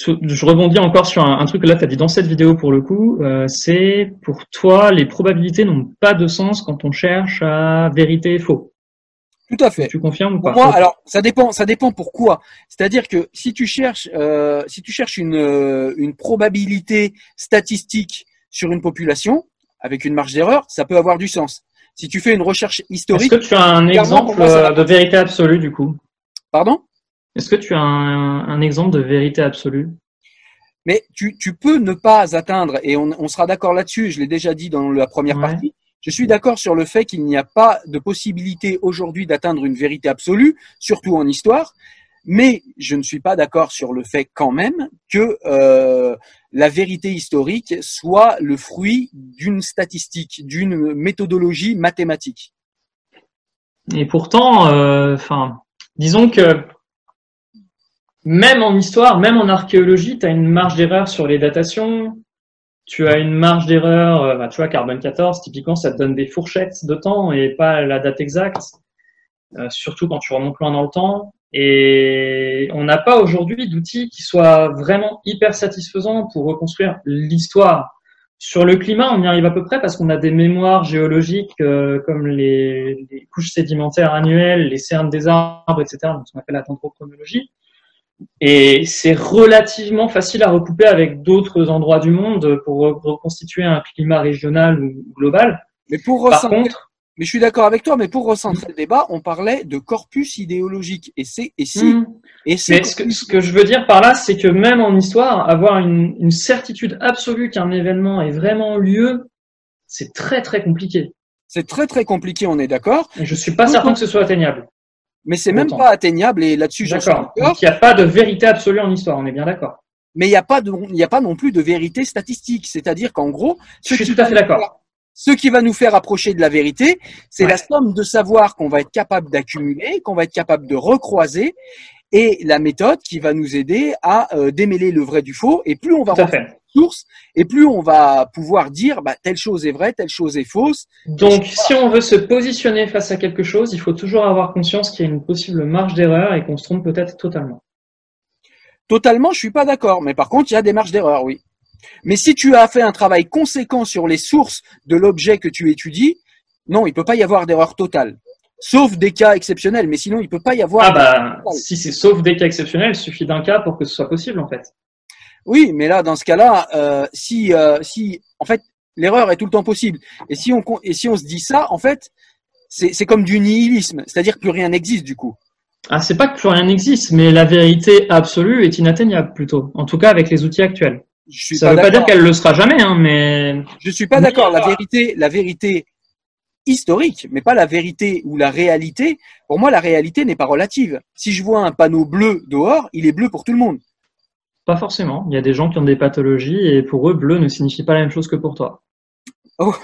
je rebondis encore sur un, truc que là, tu as dit dans cette vidéo pour le coup, euh, c'est pour toi, les probabilités n'ont pas de sens quand on cherche à vérité et faux. Tout à fait. Tu confirmes ou pas? Moi, alors ça dépend, ça dépend pourquoi. C'est-à-dire que si tu cherches, euh, si tu cherches une, euh, une probabilité statistique sur une population avec une marge d'erreur, ça peut avoir du sens. Si tu fais une recherche historique, est-ce que tu as un exemple de vérité absolue du coup? Pardon? Est-ce que tu as un, exemple de vérité absolue? Mais tu, peux ne pas atteindre, et on, sera d'accord là-dessus, je l'ai déjà dit dans la première partie, je suis d'accord sur le fait qu'il n'y a pas de possibilité aujourd'hui d'atteindre une vérité absolue, surtout en histoire, mais je ne suis pas d'accord sur le fait quand même que euh, la vérité historique soit le fruit d'une statistique, d'une méthodologie mathématique. Et pourtant, euh, enfin, disons que même en histoire, même en archéologie, tu as une marge d'erreur sur les datations. Tu as une marge d'erreur, euh, bah, tu vois, carbone 14, typiquement, ça te donne des fourchettes de temps et pas la date exacte, euh, surtout quand tu remontes loin dans le temps. Et on n'a pas aujourd'hui d'outils qui soient vraiment hyper satisfaisants pour reconstruire l'histoire. Sur le climat, on y arrive à peu près parce qu'on a des mémoires géologiques euh, comme les, couches sédimentaires annuelles, les cernes des arbres, etc., donc ce qu'on appelle la dendrochronologie. Et c'est relativement facile à recouper avec d'autres endroits du monde pour reconstituer un climat régional ou global. Mais pour Par contre, mais je suis d'accord avec toi, mais pour recentrer le débat, on parlait de corpus idéologique. Et c'est, et si, hmm. et c'est. Ce que, ce que, je veux dire par là, c'est que même en histoire, avoir une, une certitude absolue qu'un événement est vraiment lieu, c'est très très compliqué. C'est très très compliqué, on est d'accord. Je suis pas certain que ce soit atteignable mais c'est même pas atteignable et là-dessus j'en d'accord. Donc il n'y a pas de vérité absolue en histoire, on est bien d'accord. Mais il n'y a pas de, il n'y a pas non plus de vérité statistique, c'est-à-dire qu'en gros, ce je suis tout à fait d'accord. Ce qui va nous faire approcher de la vérité, c'est la somme de savoir qu'on va être capable d'accumuler, qu'on va être capable de recroiser, et la méthode qui va nous aider à euh, démêler le vrai du faux. Et plus on va source, et plus on va pouvoir dire bah, telle chose est vraie, telle chose est fausse. Donc, si on veut se positionner face à quelque chose, il faut toujours avoir conscience qu'il y a une possible marge d'erreur et qu'on se trompe peut-être totalement. Totalement, je suis pas d'accord, mais par contre, il y a des marges d'erreur, oui. Mais si tu as fait un travail conséquent sur les sources de l'objet que tu étudies, non, il peut pas y avoir d'erreur totale. Sauf des cas exceptionnels, mais sinon il peut pas y avoir. Ah bah, si c'est sauf des cas exceptionnels, il suffit d'un cas pour que ce soit possible en fait. Oui, mais là, dans ce cas-là, euh, si, euh, si, en fait, l'erreur est tout le temps possible. Et si on, et si on se dit ça, en fait, c'est comme du nihilisme, c'est-à-dire que plus rien n'existe du coup. Ah, c'est pas que plus rien n'existe, mais la vérité absolue est inatteignable plutôt. En tout cas, avec les outils actuels. Je suis ça ne veut pas dire qu'elle le sera jamais, hein, mais. Je suis pas d'accord. La vérité, la vérité historique, mais pas la vérité ou la réalité. Pour moi, la réalité n'est pas relative. Si je vois un panneau bleu dehors, il est bleu pour tout le monde. Pas forcément. Il y a des gens qui ont des pathologies et pour eux, bleu ne signifie pas la même chose que pour toi. Oh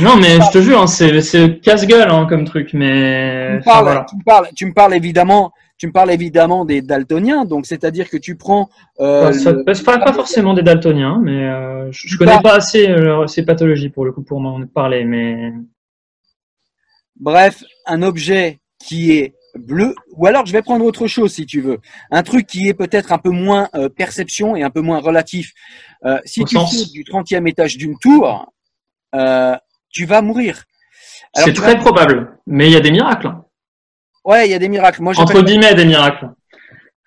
non, mais je te jure, hein, c'est casse-gueule hein, comme truc. Mais tu me, parles, tu, me parles, évidemment, tu me parles évidemment des daltoniens. Donc, c'est-à-dire que tu prends. Euh, pas, pas, forcément des daltoniens, mais euh, je, connais pas assez euh, ces pathologies pour le coup pour m'en parler. Mais bref, un objet qui est bleu, ou alors je vais prendre autre chose si tu veux, un truc qui est peut-être un peu moins euh, perception et un peu moins relatif. Euh, si tu sautes du 30e étage d'une tour, euh, tu vas mourir. C'est très probable, mais il y a des miracles. Ouais, il y a des miracles. Moi, Entre guillemets, des miracles.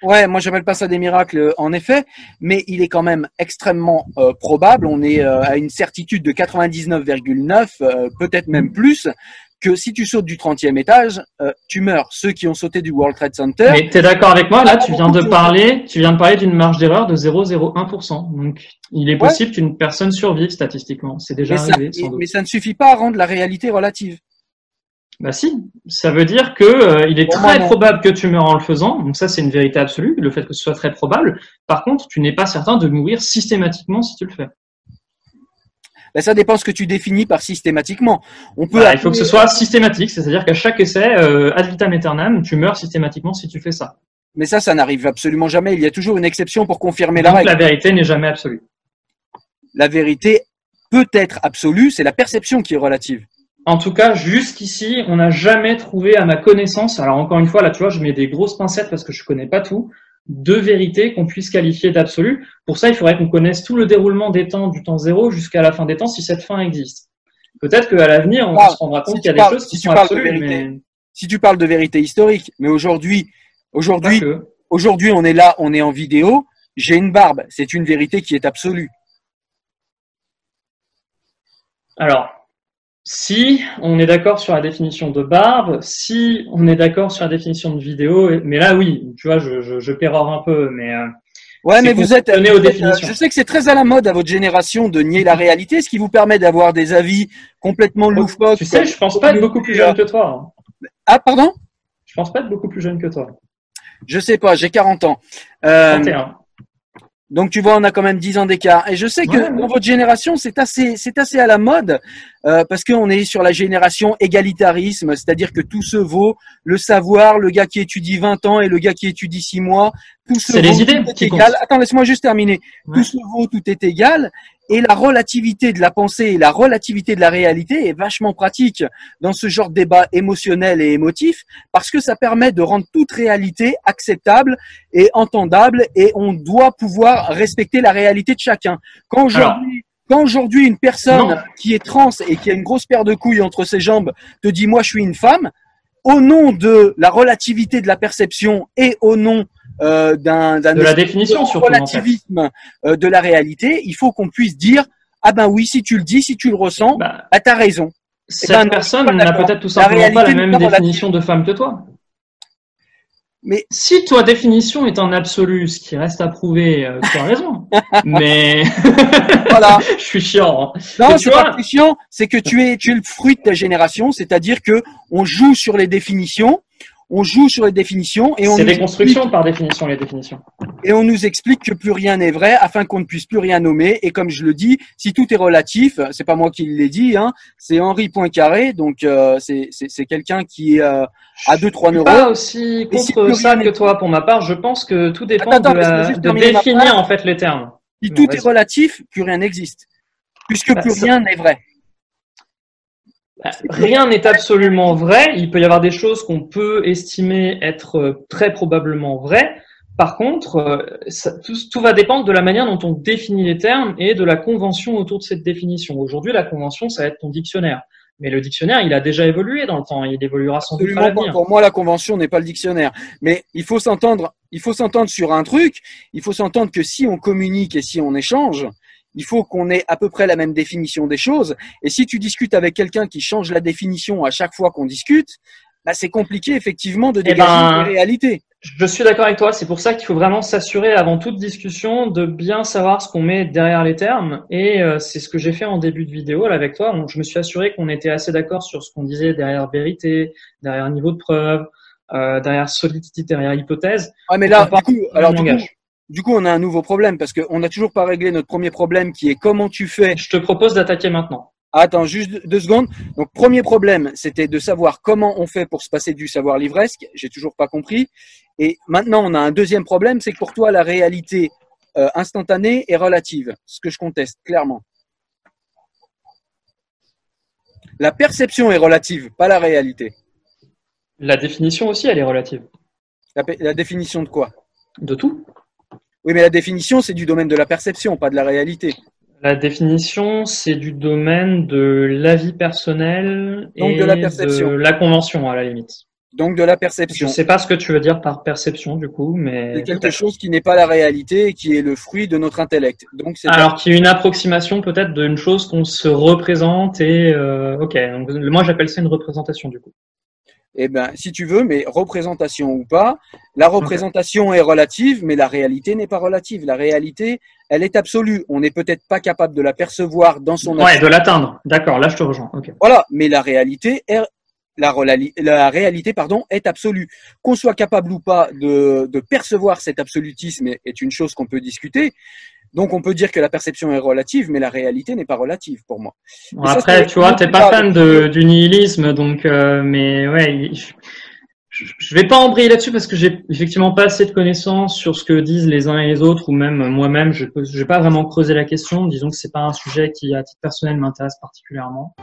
Ouais, moi j'appelle pas ça des miracles en effet, mais il est quand même extrêmement probable. On est à une certitude de 99,9, peut-être même plus, que si tu sautes du 30e étage, euh, tu meurs. Ceux qui ont sauté du World Trade Center. Mais tu es d'accord avec moi? Là, tu viens de parler, tu viens de parler d'une marge d'erreur de 0,01%. Donc, il est possible qu'une personne survive statistiquement. C'est déjà arrivé. Ça, mais ça ne suffit pas à rendre la réalité relative. Bah si, ça veut dire que euh, il est très probable que tu meurs en le faisant. Donc ça, c'est une vérité absolue, le fait que ce soit très probable. Par contre, tu n'es pas certain de mourir systématiquement si tu le fais. Ben, ça dépend ce que tu définis par systématiquement. On peut. Il faut que ce soit systématique, c'est-à-dire qu'à chaque essai, euh, ad vitam aeternam, tu meurs systématiquement si tu fais ça. Mais ça, ça n'arrive absolument jamais. Il y a toujours une exception pour confirmer la règle. La vérité n'est jamais absolue. La vérité peut être absolue, c'est la perception qui est relative. En tout cas, jusqu'ici, on n'a jamais trouvé, à ma connaissance, alors encore une fois, là, tu vois, je mets des grosses pincettes parce que je connais pas tout. De vérité qu'on puisse qualifier d'absolu. Pour ça, il faudrait qu'on connaisse tout le déroulement des temps du temps zéro jusqu'à la fin des temps si cette fin existe. Peut-être qu'à l'avenir, on se rendra compte qu'il y a des choses qui sont absolues. Mais... Si tu parles de vérité historique, mais aujourd'hui, aujourd'hui, aujourd'hui, on est là, on est en vidéo. J'ai une barbe, c'est une vérité qui est absolue. Alors, si on est d'accord sur la définition de barbe, si on est d'accord sur la définition de vidéo, mais là oui, tu vois, je, je, je pérore un peu, mais euh, Ouais, mais vous êtes, aux définitions. je sais que c'est très à la mode à votre génération de nier la réalité, ce qui vous permet d'avoir des avis complètement loufoques. Tu sais, je pense pas être beaucoup plus jeune que toi. Ah, pardon? Je pense pas être beaucoup plus jeune que toi. Je sais pas, j'ai 40 ans. Euh, donc tu vois, on a quand même 10 ans d'écart. Et je sais que dans votre génération, c'est assez, c'est assez à la mode euh, parce qu'on est sur la génération égalitarisme, c'est-à-dire que tout se vaut, le savoir, le gars qui étudie 20 ans et le gars qui étudie 6 mois, tout se vaut, les idées tout est égal. Attends, laisse-moi juste terminer. Tout se vaut, tout est égal. Et la relativité de la pensée et la relativité de la réalité est vachement pratique dans ce genre de débat émotionnel et émotif parce que ça permet de rendre toute réalité acceptable et entendable et on doit pouvoir respecter la réalité de chacun. Quand aujourd'hui, quand aujourd'hui une personne qui est trans et qui a une grosse paire de couilles entre ses jambes te dit moi je suis une femme, au nom de la relativité de la perception et au nom euh, d'un de la définition de relativisme euh, de la réalité, il faut qu'on puisse dire ah ben oui, si tu le dis, si tu le ressens, bah, bah t'as raison. Cette ben, personne n'a peut-être tout simplement pas la même définition de femme que toi. Mais si toi définition est en absolu, ce qui reste à prouver, euh, tu as raison. Mais voilà, je suis chiant. Hein. Non, c'est pas chiant, c'est que tu es tu es le fruit de ta génération, c'est-à-dire que on joue sur les définitions on joue sur les définitions et on. C'est des constructions par définition les définitions. Et on nous explique que plus rien n'est vrai afin qu'on ne puisse plus rien nommer. Et comme je le dis, si tout est relatif, c'est pas moi qui l'ai dit, hein, c'est Henri Poincaré, donc euh, c'est c'est quelqu'un qui euh, a deux trois neurones. Pas aussi contre ça que toi pour ma part. Je pense que tout dépend de, définir en fait les termes. Si tout est relatif, plus rien n'existe, puisque bah, plus rien n'est vrai. Bah, rien n'est absolument vrai. Il peut y avoir des choses qu'on peut estimer être euh, très probablement vraies. Par contre, euh, tout, va dépendre de la manière dont on définit les termes et de la convention autour de cette définition. Aujourd'hui, la convention, ça va être ton dictionnaire. Mais le dictionnaire, il a déjà évolué dans le temps. Il évoluera sans doute à Pour moi, la convention n'est pas le dictionnaire. Mais il faut s'entendre. Il faut s'entendre sur un truc. Il faut s'entendre que si on communique et si on échange, il faut qu'on ait à peu près la même définition des choses. Et si tu discutes avec quelqu'un qui change la définition à chaque fois qu'on discute, bah, c'est compliqué effectivement de eh dégager ben, une réalité. Je suis d'accord avec toi. C'est pour ça qu'il faut vraiment s'assurer avant toute discussion de bien savoir ce qu'on met derrière les termes. Et euh, c'est ce que j'ai fait en début de vidéo là, avec toi. je me suis assuré qu'on était assez d'accord sur ce qu'on disait derrière vérité, derrière niveau de preuve, euh, derrière solidité, derrière hypothèse. Ouais, mais là, du coup, alors du coup, du coup, on a un nouveau problème parce qu'on n'a toujours pas réglé notre premier problème qui est comment tu fais. Je te propose d'attaquer maintenant. Attends, juste deux secondes. Donc, premier problème, c'était de savoir comment on fait pour se passer du savoir livresque. J'ai toujours pas compris. Et maintenant, on a un deuxième problème, c'est que pour toi, la réalité euh, instantanée est relative. Ce que je conteste clairement. La perception est relative, pas la réalité. La définition aussi, elle est relative. la définition de quoi? De tout. Oui, mais la définition, c'est du domaine de la perception, pas de la réalité. La définition, c'est du domaine de l'avis personnel et de la, perception. de la convention, à la limite. Donc de la perception. Je ne sais pas ce que tu veux dire par perception, du coup, mais... C'est quelque chose qui n'est pas la réalité et qui est le fruit de notre intellect. Donc Alors, qui est une approximation peut-être d'une chose qu'on se représente et... Euh, ok, donc moi j'appelle ça une représentation, du coup. Eh ben, si tu veux, mais représentation ou pas, la représentation est relative, mais la réalité n'est pas relative. La réalité, elle est absolue. On n'est peut-être pas capable de la percevoir dans son. Ouais, de l'atteindre. D'accord, là je te rejoins. Voilà, mais la réalité est la, la, réalité pardon est absolue. Qu'on soit capable ou pas de, de percevoir cet absolutisme est une chose qu'on peut discuter, donc on peut dire que la perception est relative, mais la réalité n'est pas relative pour moi. après, tu vois, t'es pas fan de, du nihilisme, donc euh, mais ouais, je, je vais pas embrayer là-dessus parce que j'ai effectivement pas assez de connaissances sur ce que disent les uns et les autres, ou même moi-même, je, vais pas vraiment creuser la question. Disons que c'est pas un sujet qui, à titre personnel, m'intéresse particulièrement.